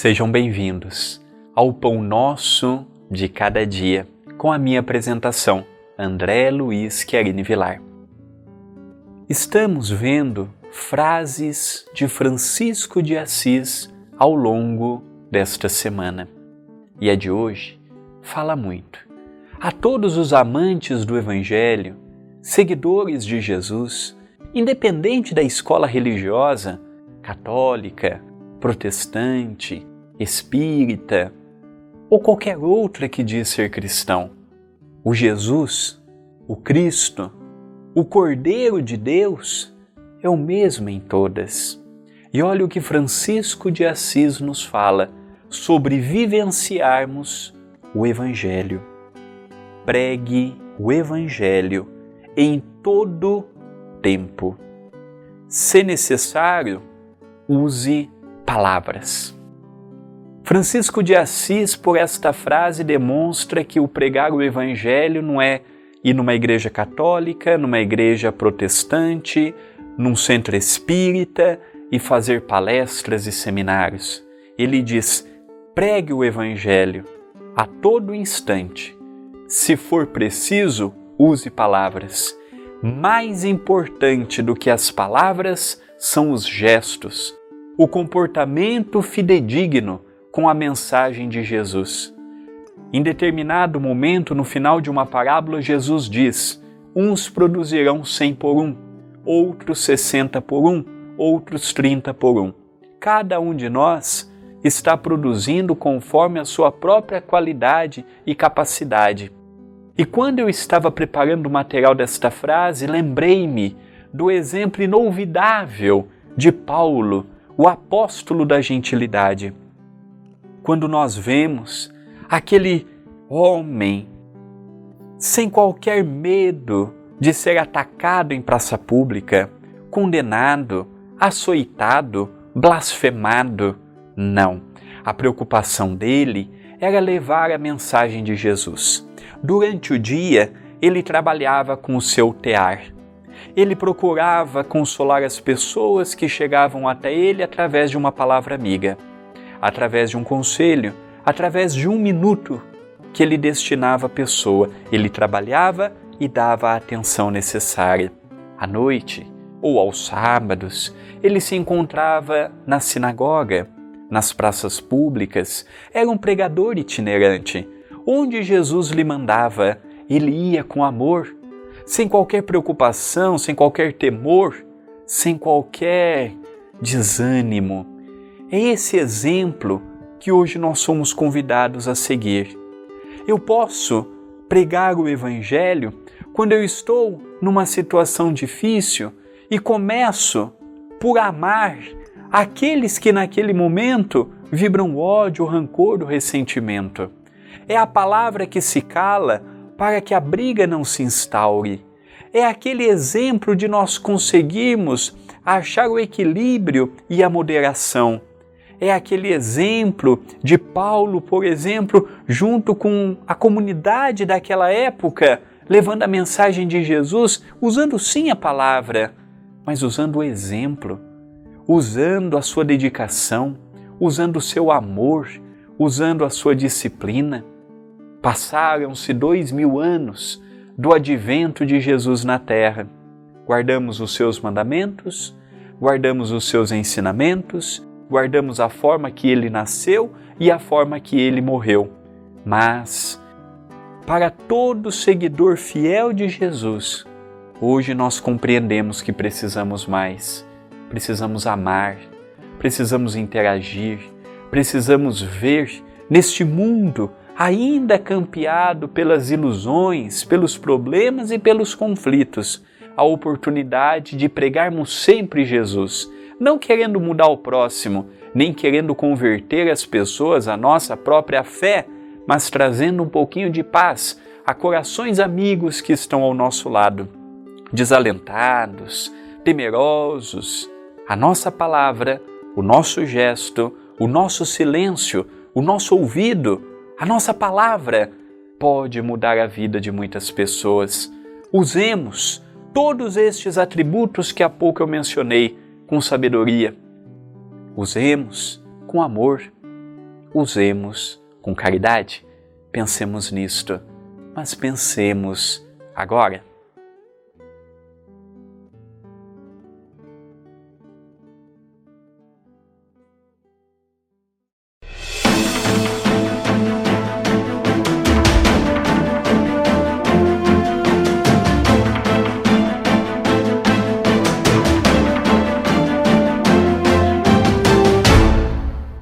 Sejam bem-vindos ao Pão Nosso de Cada Dia, com a minha apresentação, André Luiz Querini Vilar. Estamos vendo frases de Francisco de Assis ao longo desta semana. E a de hoje fala muito. A todos os amantes do Evangelho, seguidores de Jesus, independente da escola religiosa, católica, protestante, espírita ou qualquer outra que diz ser cristão, o Jesus, o Cristo, o Cordeiro de Deus é o mesmo em todas. E olha o que Francisco de Assis nos fala sobre vivenciarmos o Evangelho. Pregue o Evangelho em todo tempo. Se necessário, use palavras. Francisco de Assis, por esta frase, demonstra que o pregar o Evangelho não é ir numa igreja católica, numa igreja protestante, num centro espírita e fazer palestras e seminários. Ele diz: pregue o Evangelho a todo instante. Se for preciso, use palavras. Mais importante do que as palavras são os gestos, o comportamento fidedigno com a mensagem de Jesus. Em determinado momento, no final de uma parábola, Jesus diz: Uns produzirão cem por um, outros sessenta por um, outros trinta por um. Cada um de nós está produzindo conforme a sua própria qualidade e capacidade. E quando eu estava preparando o material desta frase, lembrei-me do exemplo inolvidável de Paulo, o apóstolo da gentilidade. Quando nós vemos aquele homem sem qualquer medo de ser atacado em praça pública, condenado, açoitado, blasfemado, não. A preocupação dele era levar a mensagem de Jesus. Durante o dia, ele trabalhava com o seu tear. Ele procurava consolar as pessoas que chegavam até ele através de uma palavra amiga, através de um conselho, através de um minuto que ele destinava à pessoa. Ele trabalhava e dava a atenção necessária. À noite ou aos sábados, ele se encontrava na sinagoga, nas praças públicas, era um pregador itinerante Onde Jesus lhe mandava, ele ia com amor, sem qualquer preocupação, sem qualquer temor, sem qualquer desânimo. É esse exemplo que hoje nós somos convidados a seguir. Eu posso pregar o Evangelho quando eu estou numa situação difícil e começo por amar aqueles que naquele momento vibram ódio, rancor ou ressentimento. É a palavra que se cala para que a briga não se instaure. É aquele exemplo de nós conseguirmos achar o equilíbrio e a moderação. É aquele exemplo de Paulo, por exemplo, junto com a comunidade daquela época, levando a mensagem de Jesus, usando sim a palavra, mas usando o exemplo, usando a sua dedicação, usando o seu amor, usando a sua disciplina. Passaram-se dois mil anos do advento de Jesus na terra. Guardamos os seus mandamentos, guardamos os seus ensinamentos, guardamos a forma que ele nasceu e a forma que ele morreu. Mas, para todo seguidor fiel de Jesus, hoje nós compreendemos que precisamos mais. Precisamos amar, precisamos interagir, precisamos ver neste mundo ainda campeado pelas ilusões, pelos problemas e pelos conflitos, a oportunidade de pregarmos sempre Jesus, não querendo mudar o próximo, nem querendo converter as pessoas à nossa própria fé, mas trazendo um pouquinho de paz a corações amigos que estão ao nosso lado, desalentados, temerosos. A nossa palavra, o nosso gesto, o nosso silêncio, o nosso ouvido, a nossa palavra pode mudar a vida de muitas pessoas. Usemos todos estes atributos que há pouco eu mencionei com sabedoria. Usemos com amor, usemos com caridade. Pensemos nisto, mas pensemos agora.